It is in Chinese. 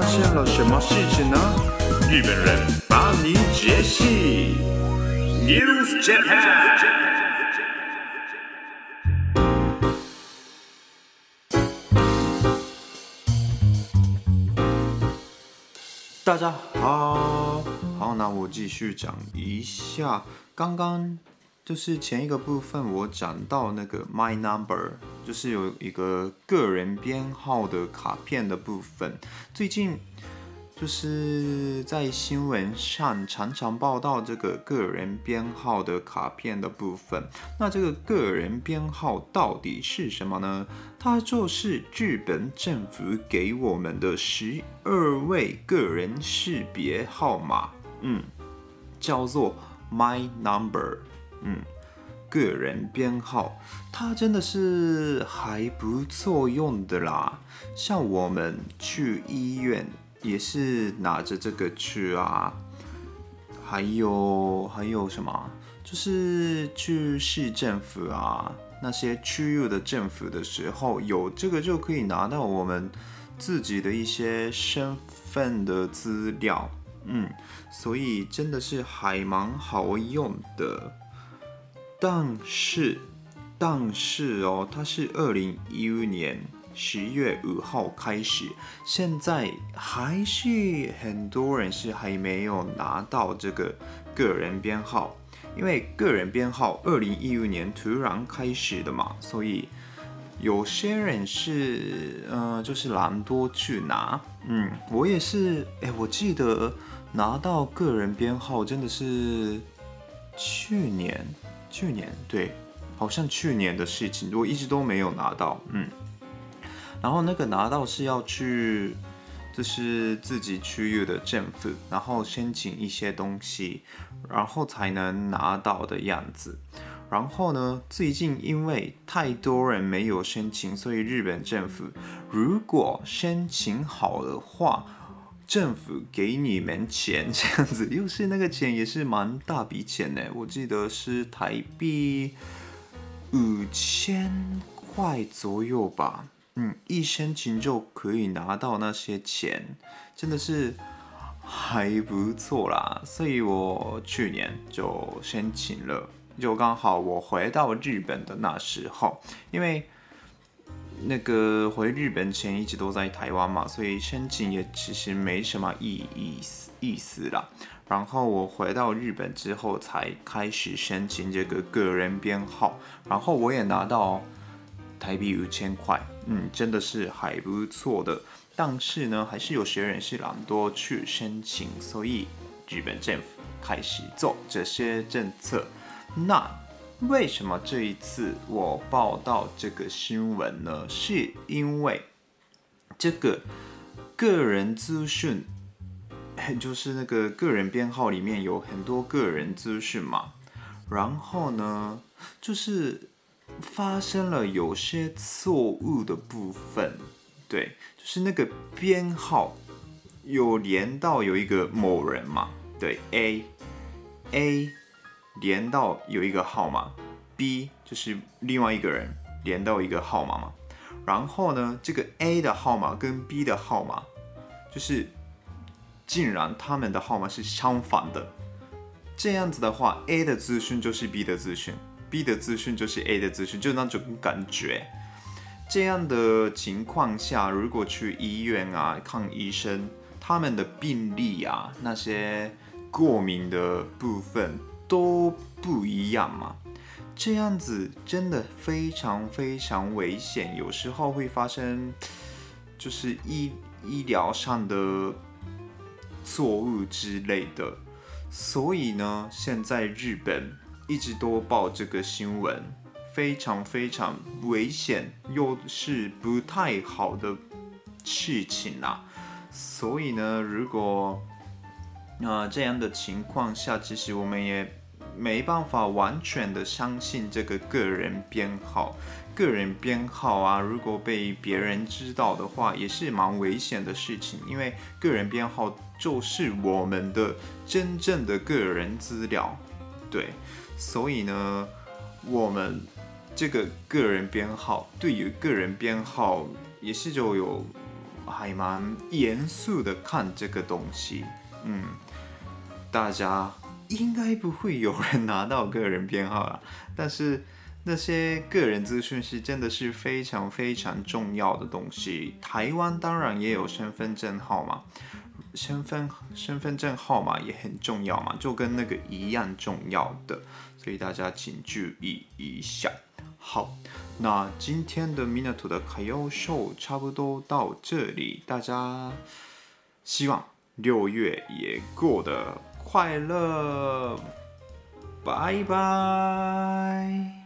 发现了什么事情呢？日本人帮你解析。News Japan。大家好，好，那我继续讲一下刚刚。就是前一个部分，我讲到那个 My Number，就是有一个个人编号的卡片的部分。最近就是在新闻上常常报道这个个人编号的卡片的部分。那这个个人编号到底是什么呢？它就是日本政府给我们的十二位个人识别号码，嗯，叫做 My Number。嗯，个人编号，它真的是还不错用的啦。像我们去医院也是拿着这个去啊。还有还有什么？就是去市政府啊，那些区域的政府的时候，有这个就可以拿到我们自己的一些身份的资料。嗯，所以真的是还蛮好用的。但是，但是哦，它是二零一五年十月五号开始，现在还是很多人是还没有拿到这个个人编号，因为个人编号二零一五年突然开始的嘛，所以有些人是嗯、呃，就是懒惰去拿，嗯，我也是，哎，我记得拿到个人编号真的是去年。去年对，好像去年的事情，我一直都没有拿到，嗯。然后那个拿到是要去，就是自己区域的政府，然后申请一些东西，然后才能拿到的样子。然后呢，最近因为太多人没有申请，所以日本政府如果申请好的话。政府给你们钱 这样子，又是那个钱也是蛮大笔钱呢，我记得是台币五千块左右吧。嗯，一申请就可以拿到那些钱，真的是还不错啦。所以我去年就申请了，就刚好我回到日本的那时候，因为。那个回日本前一直都在台湾嘛，所以申请也其实没什么意意思意思啦。然后我回到日本之后才开始申请这个个人编号，然后我也拿到台币五千块，嗯，真的是还不错的。但是呢，还是有些人是懒惰去申请，所以日本政府开始做这些政策。那。为什么这一次我报道这个新闻呢？是因为这个个人资讯，就是那个个人编号里面有很多个人资讯嘛。然后呢，就是发生了有些错误的部分，对，就是那个编号有连到有一个某人嘛，对，A A。连到有一个号码，B 就是另外一个人连到一个号码嘛，然后呢，这个 A 的号码跟 B 的号码，就是竟然他们的号码是相反的，这样子的话，A 的资讯就是 B 的资讯，B 的资讯就是 A 的资讯，就那种感觉。这样的情况下，如果去医院啊看医生，他们的病历啊那些过敏的部分。都不一样嘛，这样子真的非常非常危险，有时候会发生就是医医疗上的错误之类的，所以呢，现在日本一直都报这个新闻，非常非常危险，又是不太好的事情啊，所以呢，如果那这样的情况下，其实我们也没办法完全的相信这个个人编号。个人编号啊，如果被别人知道的话，也是蛮危险的事情。因为个人编号就是我们的真正的个人资料，对。所以呢，我们这个个人编号，对于个人编号也是就有还蛮严肃的看这个东西。嗯，大家应该不会有人拿到个人编号了，但是。那些个人资讯是真的是非常非常重要的东西。台湾当然也有身份证号码，身份身份证号码也很重要嘛，就跟那个一样重要的，所以大家请注意一下。好，那今天的 Minato 的卡优秀差不多到这里，大家希望六月也过得快乐，拜拜。